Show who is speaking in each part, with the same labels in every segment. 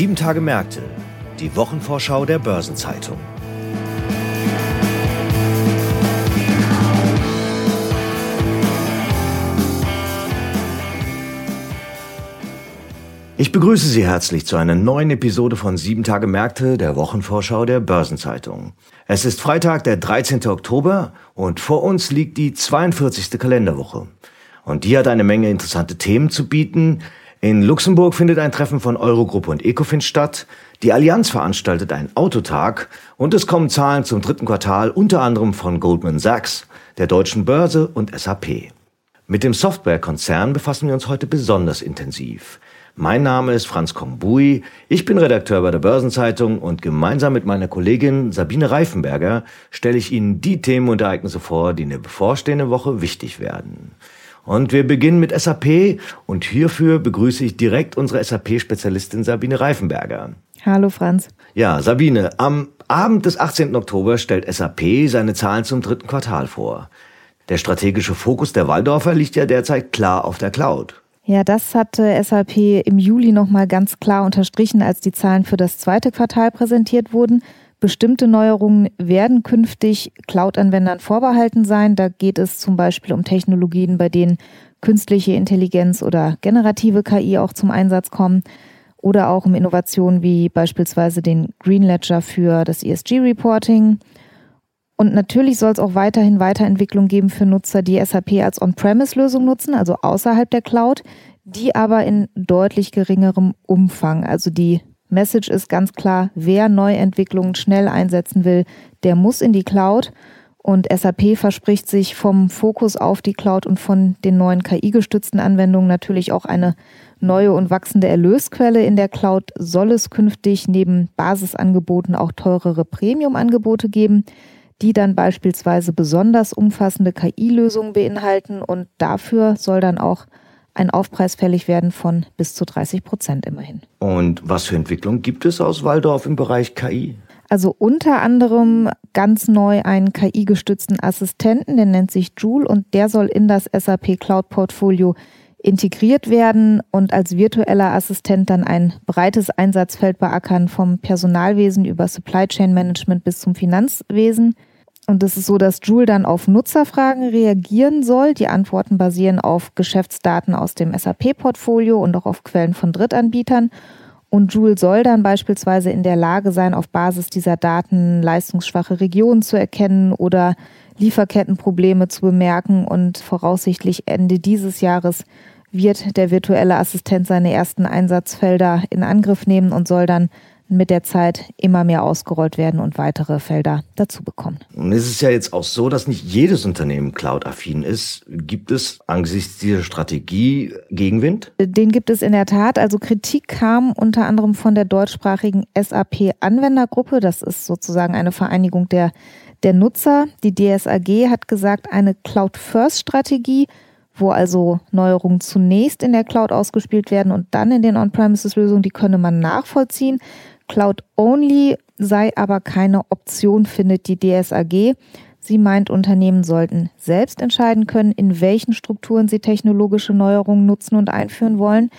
Speaker 1: Sieben Tage Märkte, die Wochenvorschau der Börsenzeitung. Ich begrüße Sie herzlich zu einer neuen Episode von Sieben Tage Märkte, der Wochenvorschau der Börsenzeitung. Es ist Freitag, der 13. Oktober und vor uns liegt die 42. Kalenderwoche. Und die hat eine Menge interessante Themen zu bieten. In Luxemburg findet ein Treffen von Eurogruppe und Ecofin statt. Die Allianz veranstaltet einen Autotag und es kommen Zahlen zum dritten Quartal unter anderem von Goldman Sachs, der Deutschen Börse und SAP. Mit dem Softwarekonzern befassen wir uns heute besonders intensiv. Mein Name ist Franz Kongbui, ich bin Redakteur bei der Börsenzeitung und gemeinsam mit meiner Kollegin Sabine Reifenberger stelle ich Ihnen die Themen und Ereignisse vor, die in der bevorstehenden Woche wichtig werden. Und wir beginnen mit SAP und hierfür begrüße ich direkt unsere SAP-Spezialistin Sabine Reifenberger.
Speaker 2: Hallo Franz.
Speaker 1: Ja, Sabine, am Abend des 18. Oktober stellt SAP seine Zahlen zum dritten Quartal vor. Der strategische Fokus der Waldorfer liegt ja derzeit klar auf der Cloud.
Speaker 2: Ja, das hatte SAP im Juli nochmal ganz klar unterstrichen, als die Zahlen für das zweite Quartal präsentiert wurden. Bestimmte Neuerungen werden künftig Cloud-Anwendern vorbehalten sein. Da geht es zum Beispiel um Technologien, bei denen künstliche Intelligenz oder generative KI auch zum Einsatz kommen oder auch um Innovationen wie beispielsweise den Green Ledger für das ESG-Reporting und natürlich soll es auch weiterhin Weiterentwicklung geben für Nutzer, die SAP als On-Premise-Lösung nutzen, also außerhalb der Cloud, die aber in deutlich geringerem Umfang. Also die Message ist ganz klar, wer Neuentwicklungen schnell einsetzen will, der muss in die Cloud. Und SAP verspricht sich vom Fokus auf die Cloud und von den neuen KI-gestützten Anwendungen natürlich auch eine neue und wachsende Erlösquelle. In der Cloud soll es künftig neben Basisangeboten auch teurere Premium-Angebote geben die dann beispielsweise besonders umfassende KI-Lösungen beinhalten und dafür soll dann auch ein Aufpreis fällig werden von bis zu 30 Prozent immerhin.
Speaker 1: Und was für Entwicklungen gibt es aus Waldorf im Bereich KI?
Speaker 2: Also unter anderem ganz neu einen KI-gestützten Assistenten, der nennt sich Joule und der soll in das SAP Cloud Portfolio integriert werden und als virtueller Assistent dann ein breites Einsatzfeld beackern vom Personalwesen über Supply Chain Management bis zum Finanzwesen. Und es ist so, dass Joule dann auf Nutzerfragen reagieren soll. Die Antworten basieren auf Geschäftsdaten aus dem SAP-Portfolio und auch auf Quellen von Drittanbietern. Und Joule soll dann beispielsweise in der Lage sein, auf Basis dieser Daten leistungsschwache Regionen zu erkennen oder Lieferkettenprobleme zu bemerken. Und voraussichtlich Ende dieses Jahres wird der virtuelle Assistent seine ersten Einsatzfelder in Angriff nehmen und soll dann mit der Zeit immer mehr ausgerollt werden und weitere Felder dazu bekommen.
Speaker 1: Und es ist ja jetzt auch so, dass nicht jedes Unternehmen cloud-affin ist. Gibt es angesichts dieser Strategie Gegenwind?
Speaker 2: Den gibt es in der Tat. Also Kritik kam unter anderem von der deutschsprachigen SAP-Anwendergruppe. Das ist sozusagen eine Vereinigung der, der Nutzer. Die DSAG hat gesagt, eine Cloud-First-Strategie wo also Neuerungen zunächst in der Cloud ausgespielt werden und dann in den On-Premises-Lösungen, die könne man nachvollziehen. Cloud-Only sei aber keine Option, findet die DSAG. Sie meint, Unternehmen sollten selbst entscheiden können, in welchen Strukturen sie technologische Neuerungen nutzen und einführen wollen.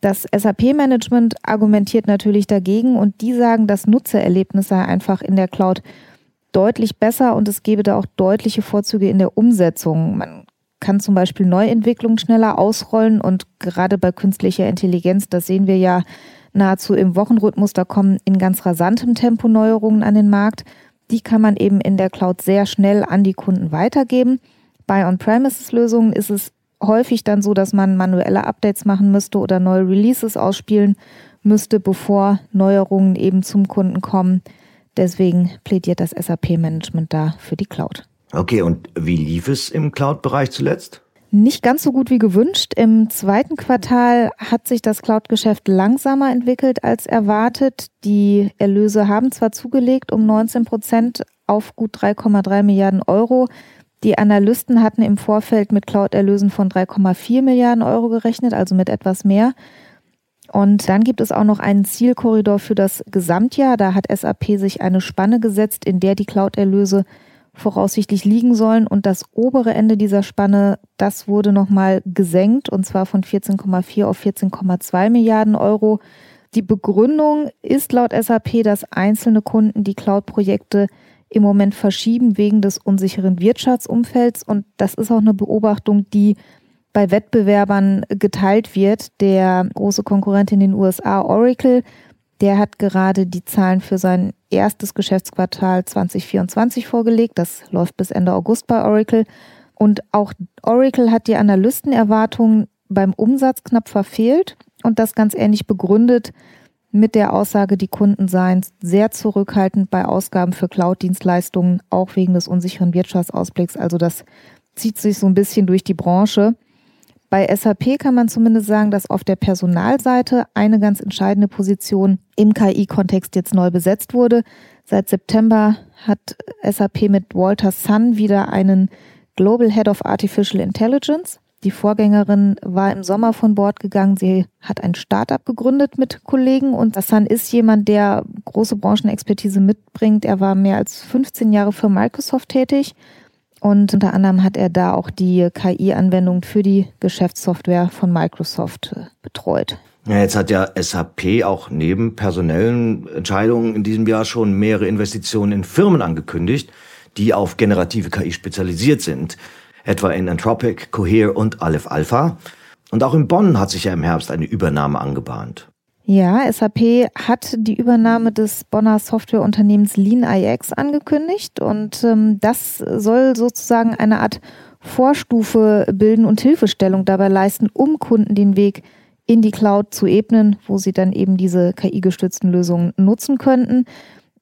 Speaker 2: Das SAP-Management argumentiert natürlich dagegen und die sagen, das Nutzererlebnis sei einfach in der Cloud deutlich besser und es gebe da auch deutliche Vorzüge in der Umsetzung. Man kann zum Beispiel Neuentwicklungen schneller ausrollen und gerade bei künstlicher Intelligenz, das sehen wir ja, nahezu im Wochenrhythmus. Da kommen in ganz rasantem Tempo Neuerungen an den Markt. Die kann man eben in der Cloud sehr schnell an die Kunden weitergeben. Bei On-Premises-Lösungen ist es häufig dann so, dass man manuelle Updates machen müsste oder neue Releases ausspielen müsste, bevor Neuerungen eben zum Kunden kommen. Deswegen plädiert das SAP-Management da für die Cloud.
Speaker 1: Okay, und wie lief es im Cloud-Bereich zuletzt?
Speaker 2: Nicht ganz so gut wie gewünscht. Im zweiten Quartal hat sich das Cloud-Geschäft langsamer entwickelt als erwartet. Die Erlöse haben zwar zugelegt um 19 Prozent auf gut 3,3 Milliarden Euro. Die Analysten hatten im Vorfeld mit Cloud-Erlösen von 3,4 Milliarden Euro gerechnet, also mit etwas mehr. Und dann gibt es auch noch einen Zielkorridor für das Gesamtjahr. Da hat SAP sich eine Spanne gesetzt, in der die Cloud-Erlöse voraussichtlich liegen sollen. Und das obere Ende dieser Spanne, das wurde nochmal gesenkt und zwar von 14,4 auf 14,2 Milliarden Euro. Die Begründung ist laut SAP, dass einzelne Kunden die Cloud-Projekte im Moment verschieben wegen des unsicheren Wirtschaftsumfelds. Und das ist auch eine Beobachtung, die bei Wettbewerbern geteilt wird. Der große Konkurrent in den USA, Oracle, der hat gerade die Zahlen für sein erstes Geschäftsquartal 2024 vorgelegt. Das läuft bis Ende August bei Oracle. Und auch Oracle hat die Analystenerwartungen beim Umsatz knapp verfehlt und das ganz ähnlich begründet mit der Aussage, die Kunden seien sehr zurückhaltend bei Ausgaben für Cloud-Dienstleistungen, auch wegen des unsicheren Wirtschaftsausblicks. Also das zieht sich so ein bisschen durch die Branche. Bei SAP kann man zumindest sagen, dass auf der Personalseite eine ganz entscheidende Position im KI-Kontext jetzt neu besetzt wurde. Seit September hat SAP mit Walter Sun wieder einen Global Head of Artificial Intelligence. Die Vorgängerin war im Sommer von Bord gegangen. Sie hat ein Startup gegründet mit Kollegen und Hassan ist jemand, der große Branchenexpertise mitbringt. Er war mehr als 15 Jahre für Microsoft tätig und unter anderem hat er da auch die KI-Anwendung für die Geschäftssoftware von Microsoft äh, betreut.
Speaker 1: Ja, jetzt hat ja SAP auch neben personellen Entscheidungen in diesem Jahr schon mehrere Investitionen in Firmen angekündigt, die auf generative KI spezialisiert sind etwa in Anthropic, Cohere und Aleph Alpha. Und auch in Bonn hat sich ja im Herbst eine Übernahme angebahnt.
Speaker 2: Ja, SAP hat die Übernahme des Bonner Softwareunternehmens LeanIX angekündigt und ähm, das soll sozusagen eine Art Vorstufe bilden und Hilfestellung dabei leisten, um Kunden den Weg in die Cloud zu ebnen, wo sie dann eben diese KI-gestützten Lösungen nutzen könnten.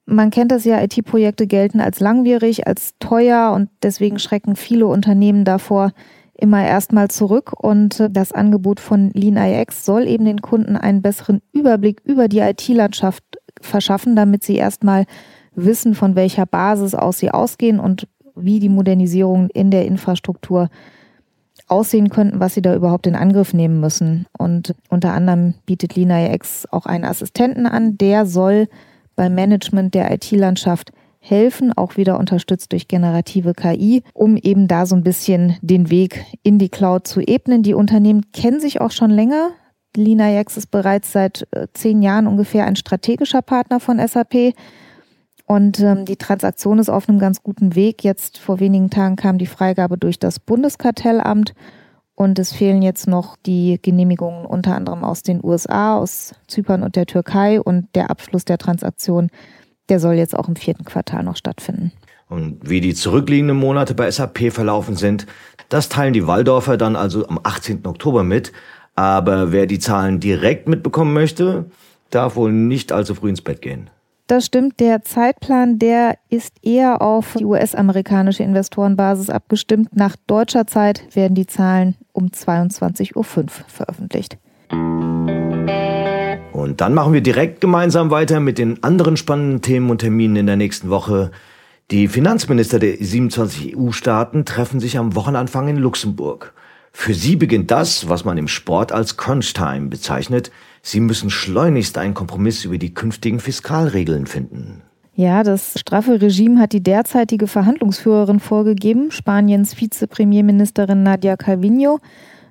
Speaker 2: Man kennt das ja, IT-Projekte gelten als langwierig, als teuer und deswegen schrecken viele Unternehmen davor immer erstmal zurück. Und äh, das Angebot von LeanIX soll eben den Kunden einen besseren Überblick über die IT-Landschaft verschaffen, damit sie erstmal wissen, von welcher Basis aus sie ausgehen und wie die Modernisierungen in der Infrastruktur aussehen könnten, was sie da überhaupt in Angriff nehmen müssen. Und unter anderem bietet LeanIX auch einen Assistenten an, der soll beim Management der IT-Landschaft helfen, auch wieder unterstützt durch generative KI, um eben da so ein bisschen den Weg in die Cloud zu ebnen. Die Unternehmen kennen sich auch schon länger. LinaX ist bereits seit äh, zehn Jahren ungefähr ein strategischer Partner von SAP. Und ähm, die Transaktion ist auf einem ganz guten Weg. Jetzt vor wenigen Tagen kam die Freigabe durch das Bundeskartellamt und es fehlen jetzt noch die Genehmigungen unter anderem aus den USA, aus Zypern und der Türkei. Und der Abschluss der Transaktion, der soll jetzt auch im vierten Quartal noch stattfinden.
Speaker 1: Und wie die zurückliegenden Monate bei SAP verlaufen sind, das teilen die Waldorfer dann also am 18. Oktober mit. Aber wer die Zahlen direkt mitbekommen möchte, darf wohl nicht allzu früh ins Bett gehen.
Speaker 2: Das stimmt. Der Zeitplan, der ist eher auf die US-amerikanische Investorenbasis abgestimmt. Nach deutscher Zeit werden die Zahlen um 22.05 Uhr veröffentlicht.
Speaker 1: Dann machen wir direkt gemeinsam weiter mit den anderen spannenden Themen und Terminen in der nächsten Woche. Die Finanzminister der 27 EU-Staaten treffen sich am Wochenanfang in Luxemburg. Für sie beginnt das, was man im Sport als Crunch Time bezeichnet, Sie müssen schleunigst einen Kompromiss über die künftigen Fiskalregeln finden.
Speaker 2: Ja, das straffe Regime hat die derzeitige Verhandlungsführerin vorgegeben, Spaniens Vizepremierministerin Nadia Calvino.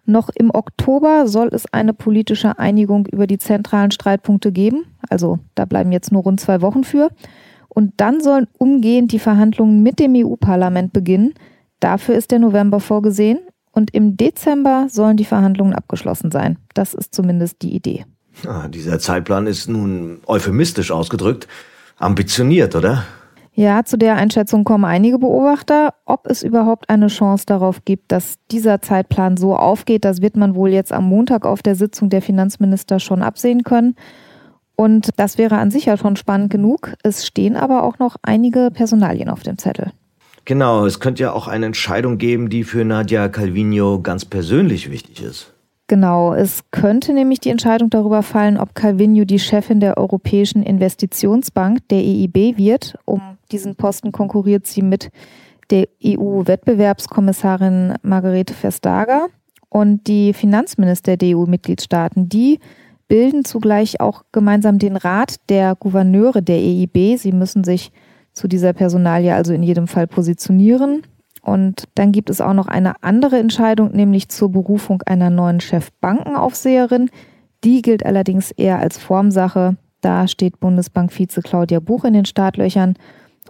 Speaker 2: Noch im Oktober soll es eine politische Einigung über die zentralen Streitpunkte geben. Also da bleiben jetzt nur rund zwei Wochen für. Und dann sollen umgehend die Verhandlungen mit dem EU-Parlament beginnen. Dafür ist der November vorgesehen. Und im Dezember sollen die Verhandlungen abgeschlossen sein. Das ist zumindest die Idee.
Speaker 1: Ah, dieser Zeitplan ist nun euphemistisch ausgedrückt. Ambitioniert, oder?
Speaker 2: Ja, zu der Einschätzung kommen einige Beobachter. Ob es überhaupt eine Chance darauf gibt, dass dieser Zeitplan so aufgeht, das wird man wohl jetzt am Montag auf der Sitzung der Finanzminister schon absehen können. Und das wäre an sich ja schon spannend genug. Es stehen aber auch noch einige Personalien auf dem Zettel.
Speaker 1: Genau, es könnte ja auch eine Entscheidung geben, die für Nadia Calvino ganz persönlich wichtig ist.
Speaker 2: Genau, es könnte nämlich die Entscheidung darüber fallen, ob Calvinio die Chefin der Europäischen Investitionsbank, der EIB, wird. Um diesen Posten konkurriert sie mit der EU-Wettbewerbskommissarin Margarete Vestager. Und die Finanzminister der EU-Mitgliedstaaten, die bilden zugleich auch gemeinsam den Rat der Gouverneure der EIB. Sie müssen sich zu dieser Personalie also in jedem Fall positionieren. Und dann gibt es auch noch eine andere Entscheidung, nämlich zur Berufung einer neuen Chefbankenaufseherin. Die gilt allerdings eher als Formsache. Da steht Bundesbankvize Claudia Buch in den Startlöchern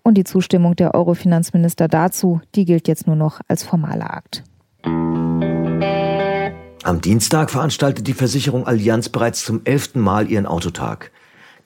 Speaker 2: und die Zustimmung der Eurofinanzminister dazu, die gilt jetzt nur noch als formaler Akt.
Speaker 1: Am Dienstag veranstaltet die Versicherung Allianz bereits zum elften Mal ihren Autotag.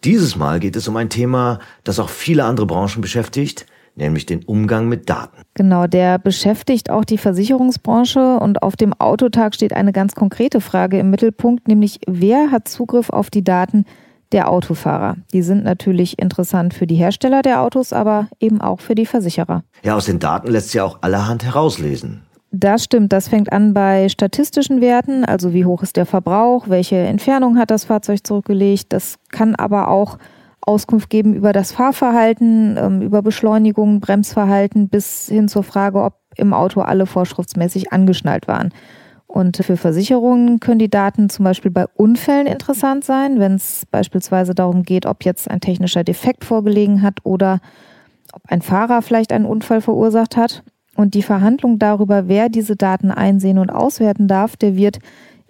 Speaker 1: Dieses Mal geht es um ein Thema, das auch viele andere Branchen beschäftigt, nämlich den Umgang mit Daten.
Speaker 2: Genau, der beschäftigt auch die Versicherungsbranche und auf dem Autotag steht eine ganz konkrete Frage im Mittelpunkt, nämlich wer hat Zugriff auf die Daten der Autofahrer? Die sind natürlich interessant für die Hersteller der Autos, aber eben auch für die Versicherer.
Speaker 1: Ja, aus den Daten lässt sich ja auch allerhand herauslesen.
Speaker 2: Das stimmt. Das fängt an bei statistischen Werten, also wie hoch ist der Verbrauch, welche Entfernung hat das Fahrzeug zurückgelegt. Das kann aber auch Auskunft geben über das Fahrverhalten, ähm, über Beschleunigung, Bremsverhalten bis hin zur Frage, ob im Auto alle vorschriftsmäßig angeschnallt waren. Und für Versicherungen können die Daten zum Beispiel bei Unfällen interessant sein, wenn es beispielsweise darum geht, ob jetzt ein technischer Defekt vorgelegen hat oder ob ein Fahrer vielleicht einen Unfall verursacht hat. Und die Verhandlung darüber, wer diese Daten einsehen und auswerten darf, der wird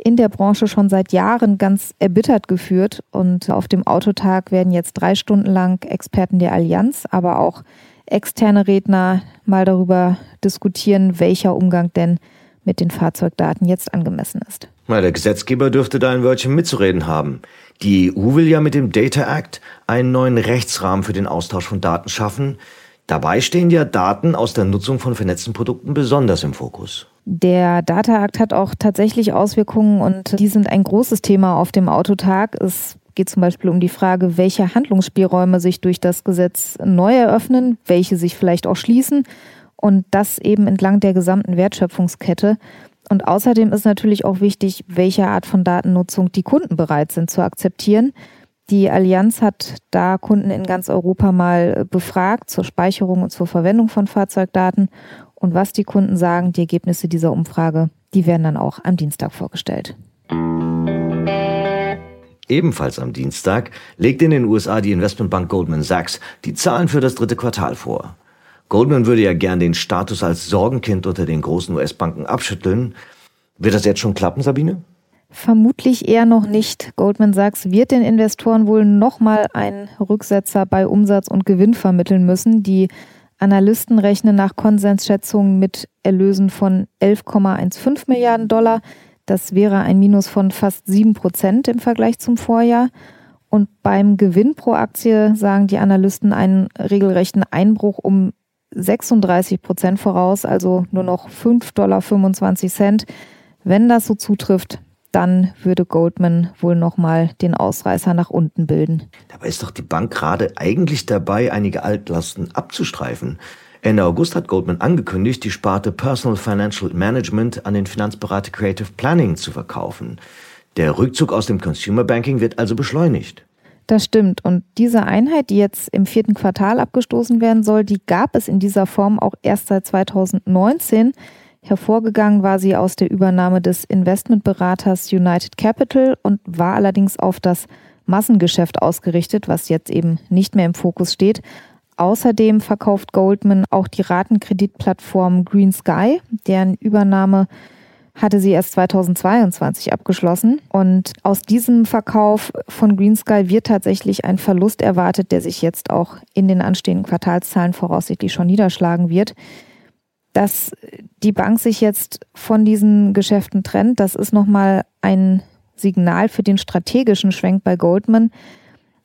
Speaker 2: in der Branche schon seit Jahren ganz erbittert geführt. Und auf dem Autotag werden jetzt drei Stunden lang Experten der Allianz, aber auch externe Redner mal darüber diskutieren, welcher Umgang denn mit den Fahrzeugdaten jetzt angemessen ist.
Speaker 1: Na, der Gesetzgeber dürfte da ein Wörtchen mitzureden haben. Die EU will ja mit dem Data Act einen neuen Rechtsrahmen für den Austausch von Daten schaffen, Dabei stehen ja Daten aus der Nutzung von vernetzten Produkten besonders im Fokus.
Speaker 2: Der Data Act hat auch tatsächlich Auswirkungen und die sind ein großes Thema auf dem Autotag. Es geht zum Beispiel um die Frage, welche Handlungsspielräume sich durch das Gesetz neu eröffnen, welche sich vielleicht auch schließen und das eben entlang der gesamten Wertschöpfungskette. Und außerdem ist natürlich auch wichtig, welche Art von Datennutzung die Kunden bereit sind zu akzeptieren. Die Allianz hat da Kunden in ganz Europa mal befragt zur Speicherung und zur Verwendung von Fahrzeugdaten. Und was die Kunden sagen, die Ergebnisse dieser Umfrage, die werden dann auch am Dienstag vorgestellt.
Speaker 1: Ebenfalls am Dienstag legt in den USA die Investmentbank Goldman Sachs die Zahlen für das dritte Quartal vor. Goldman würde ja gern den Status als Sorgenkind unter den großen US-Banken abschütteln. Wird das jetzt schon klappen, Sabine?
Speaker 2: Vermutlich eher noch nicht. Goldman Sachs wird den Investoren wohl nochmal einen Rücksetzer bei Umsatz und Gewinn vermitteln müssen. Die Analysten rechnen nach Konsensschätzungen mit Erlösen von 11,15 Milliarden Dollar. Das wäre ein Minus von fast 7 Prozent im Vergleich zum Vorjahr. Und beim Gewinn pro Aktie sagen die Analysten einen regelrechten Einbruch um 36 Prozent voraus, also nur noch 5,25 Dollar. Wenn das so zutrifft, dann würde Goldman wohl nochmal den Ausreißer nach unten bilden.
Speaker 1: Dabei ist doch die Bank gerade eigentlich dabei, einige Altlasten abzustreifen. Ende August hat Goldman angekündigt, die Sparte Personal Financial Management an den Finanzberater Creative Planning zu verkaufen. Der Rückzug aus dem Consumer Banking wird also beschleunigt.
Speaker 2: Das stimmt. Und diese Einheit, die jetzt im vierten Quartal abgestoßen werden soll, die gab es in dieser Form auch erst seit 2019. Hervorgegangen war sie aus der Übernahme des Investmentberaters United Capital und war allerdings auf das Massengeschäft ausgerichtet, was jetzt eben nicht mehr im Fokus steht. Außerdem verkauft Goldman auch die Ratenkreditplattform Green Sky, deren Übernahme hatte sie erst 2022 abgeschlossen. Und aus diesem Verkauf von Green Sky wird tatsächlich ein Verlust erwartet, der sich jetzt auch in den anstehenden Quartalszahlen voraussichtlich schon niederschlagen wird dass die Bank sich jetzt von diesen Geschäften trennt, das ist nochmal ein Signal für den strategischen Schwenk bei Goldman.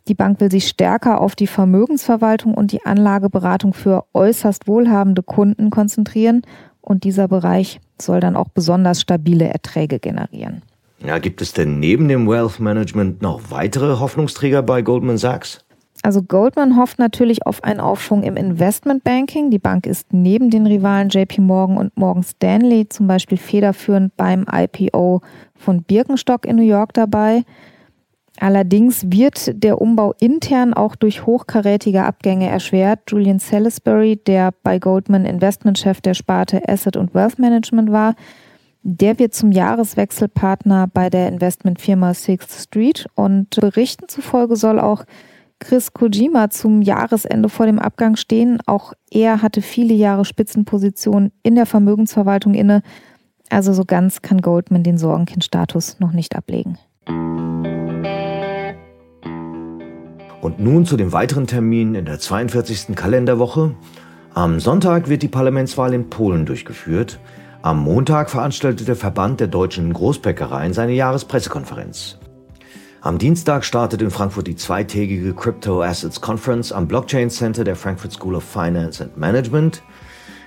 Speaker 2: Die Bank will sich stärker auf die Vermögensverwaltung und die Anlageberatung für äußerst wohlhabende Kunden konzentrieren und dieser Bereich soll dann auch besonders stabile Erträge generieren.
Speaker 1: Ja, gibt es denn neben dem Wealth Management noch weitere Hoffnungsträger bei Goldman Sachs?
Speaker 2: Also Goldman hofft natürlich auf einen Aufschwung im Investmentbanking. Die Bank ist neben den Rivalen JP Morgan und Morgan Stanley zum Beispiel federführend beim IPO von Birkenstock in New York dabei. Allerdings wird der Umbau intern auch durch hochkarätige Abgänge erschwert. Julian Salisbury, der bei Goldman Investmentchef der Sparte Asset und Wealth Management war, der wird zum Jahreswechselpartner bei der Investmentfirma Sixth Street und Berichten zufolge soll auch Chris Kojima zum Jahresende vor dem Abgang stehen. Auch er hatte viele Jahre Spitzenpositionen in der Vermögensverwaltung inne. Also so ganz kann Goldman den Sorgenkind-Status noch nicht ablegen.
Speaker 1: Und nun zu den weiteren Terminen in der 42. Kalenderwoche. Am Sonntag wird die Parlamentswahl in Polen durchgeführt. Am Montag veranstaltet der Verband der deutschen Großbäckereien seine Jahrespressekonferenz. Am Dienstag startet in Frankfurt die zweitägige Crypto Assets Conference am Blockchain Center der Frankfurt School of Finance and Management.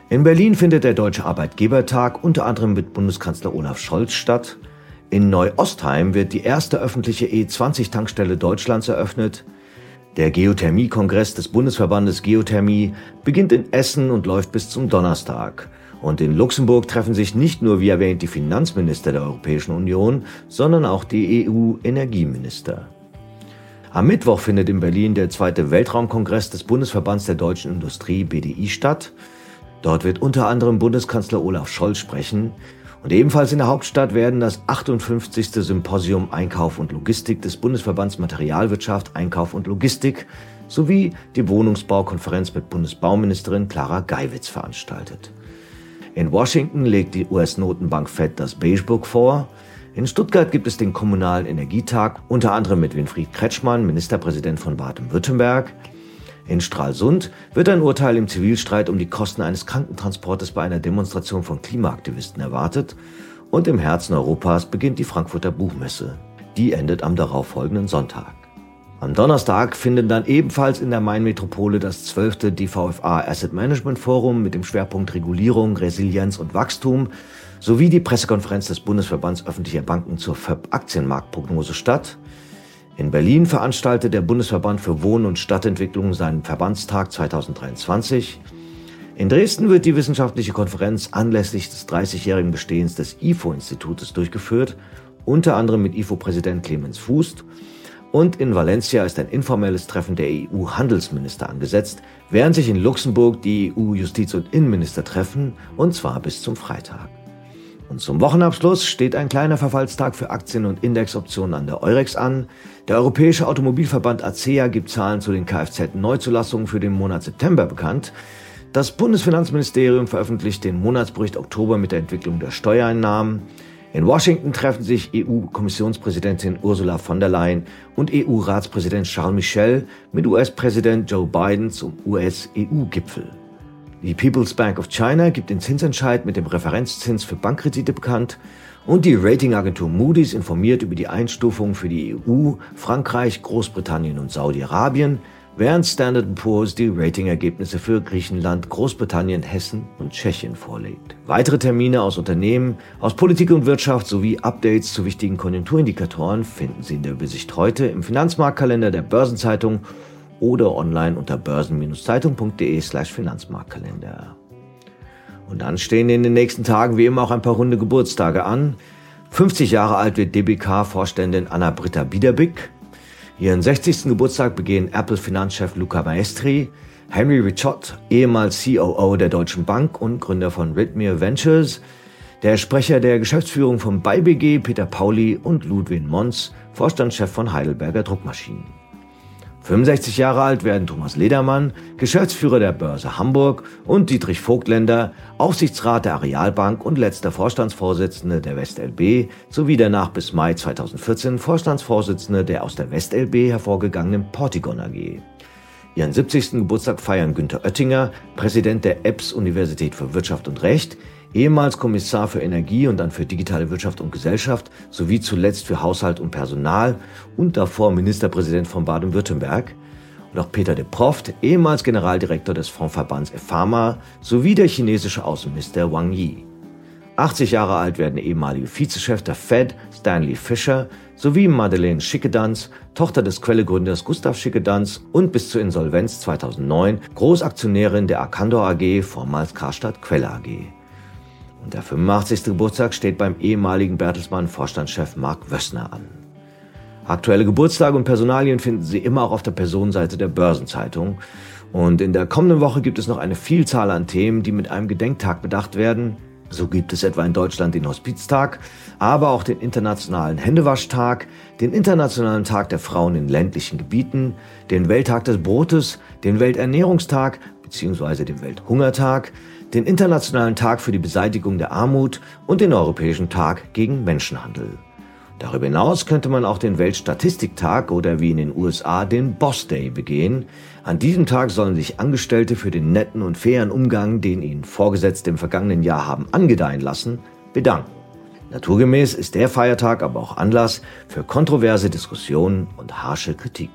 Speaker 1: In Berlin findet der Deutsche Arbeitgebertag unter anderem mit Bundeskanzler Olaf Scholz statt. In Neu-Ostheim wird die erste öffentliche E20-Tankstelle Deutschlands eröffnet. Der Geothermie-Kongress des Bundesverbandes Geothermie beginnt in Essen und läuft bis zum Donnerstag. Und in Luxemburg treffen sich nicht nur, wie erwähnt, die Finanzminister der Europäischen Union, sondern auch die EU-Energieminister. Am Mittwoch findet in Berlin der zweite Weltraumkongress des Bundesverbands der deutschen Industrie BDI statt. Dort wird unter anderem Bundeskanzler Olaf Scholz sprechen. Und ebenfalls in der Hauptstadt werden das 58. Symposium Einkauf und Logistik des Bundesverbands Materialwirtschaft, Einkauf und Logistik sowie die Wohnungsbaukonferenz mit Bundesbauministerin Clara Geiwitz veranstaltet. In Washington legt die US-Notenbank Fed das Beige Book vor. In Stuttgart gibt es den Kommunalen Energietag, unter anderem mit Winfried Kretschmann, Ministerpräsident von Baden-Württemberg. In Stralsund wird ein Urteil im Zivilstreit um die Kosten eines Krankentransportes bei einer Demonstration von Klimaaktivisten erwartet. Und im Herzen Europas beginnt die Frankfurter Buchmesse. Die endet am darauffolgenden Sonntag. Am Donnerstag findet dann ebenfalls in der Main-Metropole das 12. DVFA Asset Management Forum mit dem Schwerpunkt Regulierung, Resilienz und Wachstum sowie die Pressekonferenz des Bundesverbands öffentlicher Banken zur FÖB Aktienmarktprognose statt. In Berlin veranstaltet der Bundesverband für Wohn- und Stadtentwicklung seinen Verbandstag 2023. In Dresden wird die wissenschaftliche Konferenz anlässlich des 30-jährigen Bestehens des IFO-Institutes durchgeführt, unter anderem mit IFO-Präsident Clemens Fuß. Und in Valencia ist ein informelles Treffen der EU-Handelsminister angesetzt, während sich in Luxemburg die EU-Justiz- und Innenminister treffen, und zwar bis zum Freitag. Und zum Wochenabschluss steht ein kleiner Verfallstag für Aktien- und Indexoptionen an der Eurex an. Der Europäische Automobilverband ACEA gibt Zahlen zu den Kfz-Neuzulassungen für den Monat September bekannt. Das Bundesfinanzministerium veröffentlicht den Monatsbericht Oktober mit der Entwicklung der Steuereinnahmen. In Washington treffen sich EU-Kommissionspräsidentin Ursula von der Leyen und EU-Ratspräsident Charles Michel mit US-Präsident Joe Biden zum US-EU-Gipfel. Die People's Bank of China gibt den Zinsentscheid mit dem Referenzzins für Bankkredite bekannt und die Ratingagentur Moody's informiert über die Einstufung für die EU, Frankreich, Großbritannien und Saudi-Arabien, während Standard Poor's die Ratingergebnisse für Griechenland, Großbritannien, Hessen und Tschechien vorlegt. Weitere Termine aus Unternehmen, aus Politik und Wirtschaft sowie Updates zu wichtigen Konjunkturindikatoren finden Sie in der Übersicht heute im Finanzmarktkalender der Börsenzeitung oder online unter börsen-zeitung.de slash Finanzmarktkalender. Und dann stehen in den nächsten Tagen wie immer auch ein paar runde Geburtstage an. 50 Jahre alt wird DBK-Vorständin Anna-Britta Biederbick. Ihren 60. Geburtstag begehen Apple-Finanzchef Luca Maestri, Henry Richot, ehemals COO der Deutschen Bank und Gründer von Rhythmia Ventures, der Sprecher der Geschäftsführung von BayBG, Peter Pauli und Ludwin Mons, Vorstandschef von Heidelberger Druckmaschinen. 65 Jahre alt werden Thomas Ledermann, Geschäftsführer der Börse Hamburg und Dietrich Vogtländer, Aufsichtsrat der Arealbank und letzter Vorstandsvorsitzende der WestLB sowie danach bis Mai 2014 Vorstandsvorsitzende der aus der WestLB hervorgegangenen Portigon AG. Ihren 70. Geburtstag feiern Günter Oettinger, Präsident der EBS Universität für Wirtschaft und Recht, ehemals Kommissar für Energie und dann für digitale Wirtschaft und Gesellschaft sowie zuletzt für Haushalt und Personal und davor Ministerpräsident von Baden-Württemberg. Und auch Peter de Proft, ehemals Generaldirektor des Fondsverbands EFAMA sowie der chinesische Außenminister Wang Yi. 80 Jahre alt werden ehemalige Vizechef der Fed, Stanley Fischer, sowie Madeleine Schickedanz, Tochter des Quellegründers Gustav Schickedanz und bis zur Insolvenz 2009 Großaktionärin der Arcandor AG, vormals Karstadt Quelle AG. Und der 85. Geburtstag steht beim ehemaligen Bertelsmann Vorstandschef Mark Wössner an. Aktuelle Geburtstage und Personalien finden Sie immer auch auf der Personenseite der Börsenzeitung. Und in der kommenden Woche gibt es noch eine Vielzahl an Themen, die mit einem Gedenktag bedacht werden. So gibt es etwa in Deutschland den Hospiztag, aber auch den Internationalen Händewaschtag, den Internationalen Tag der Frauen in ländlichen Gebieten, den Welttag des Brotes, den Welternährungstag bzw. den Welthungertag, den Internationalen Tag für die Beseitigung der Armut und den Europäischen Tag gegen Menschenhandel. Darüber hinaus könnte man auch den Weltstatistiktag oder wie in den USA den Boss Day begehen. An diesem Tag sollen sich Angestellte für den netten und fairen Umgang, den ihnen Vorgesetzte im vergangenen Jahr haben angedeihen lassen, bedanken. Naturgemäß ist der Feiertag aber auch Anlass für kontroverse Diskussionen und harsche Kritik.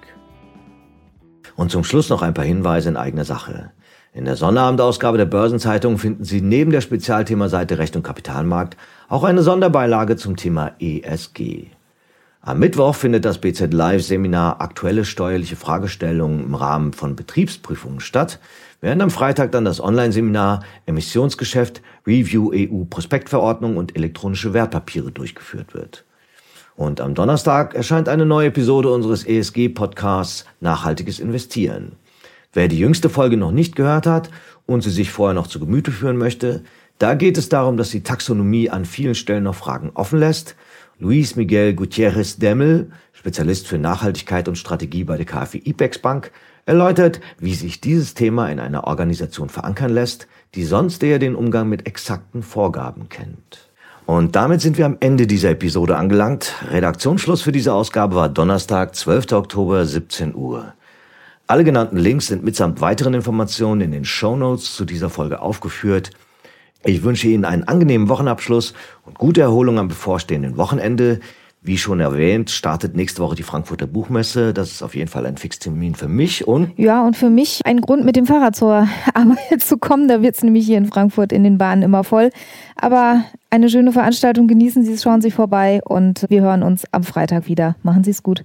Speaker 1: Und zum Schluss noch ein paar Hinweise in eigener Sache. In der Sonnterabendausgabe der Börsenzeitung finden Sie neben der Spezialthemaseite Recht und Kapitalmarkt auch eine Sonderbeilage zum Thema ESG. Am Mittwoch findet das BZ Live Seminar Aktuelle steuerliche Fragestellungen im Rahmen von Betriebsprüfungen statt, während am Freitag dann das Online-Seminar Emissionsgeschäft, Review EU Prospektverordnung und elektronische Wertpapiere durchgeführt wird. Und am Donnerstag erscheint eine neue Episode unseres ESG-Podcasts Nachhaltiges Investieren. Wer die jüngste Folge noch nicht gehört hat und sie sich vorher noch zu Gemüte führen möchte, da geht es darum, dass die Taxonomie an vielen Stellen noch Fragen offen lässt. Luis Miguel Gutierrez Demmel, Spezialist für Nachhaltigkeit und Strategie bei der KfW IPEX Bank, erläutert, wie sich dieses Thema in einer Organisation verankern lässt, die sonst eher den Umgang mit exakten Vorgaben kennt. Und damit sind wir am Ende dieser Episode angelangt. Redaktionsschluss für diese Ausgabe war Donnerstag, 12. Oktober, 17 Uhr. Alle genannten Links sind mitsamt weiteren Informationen in den Show Notes zu dieser Folge aufgeführt. Ich wünsche Ihnen einen angenehmen Wochenabschluss und gute Erholung am bevorstehenden Wochenende. Wie schon erwähnt, startet nächste Woche die Frankfurter Buchmesse. Das ist auf jeden Fall ein Fixtermin für mich und.
Speaker 2: Ja, und für mich ein Grund, mit dem Fahrrad zur Arbeit zu kommen. Da wird es nämlich hier in Frankfurt in den Bahnen immer voll. Aber eine schöne Veranstaltung. Genießen Sie es, schauen Sie vorbei und wir hören uns am Freitag wieder. Machen Sie es gut.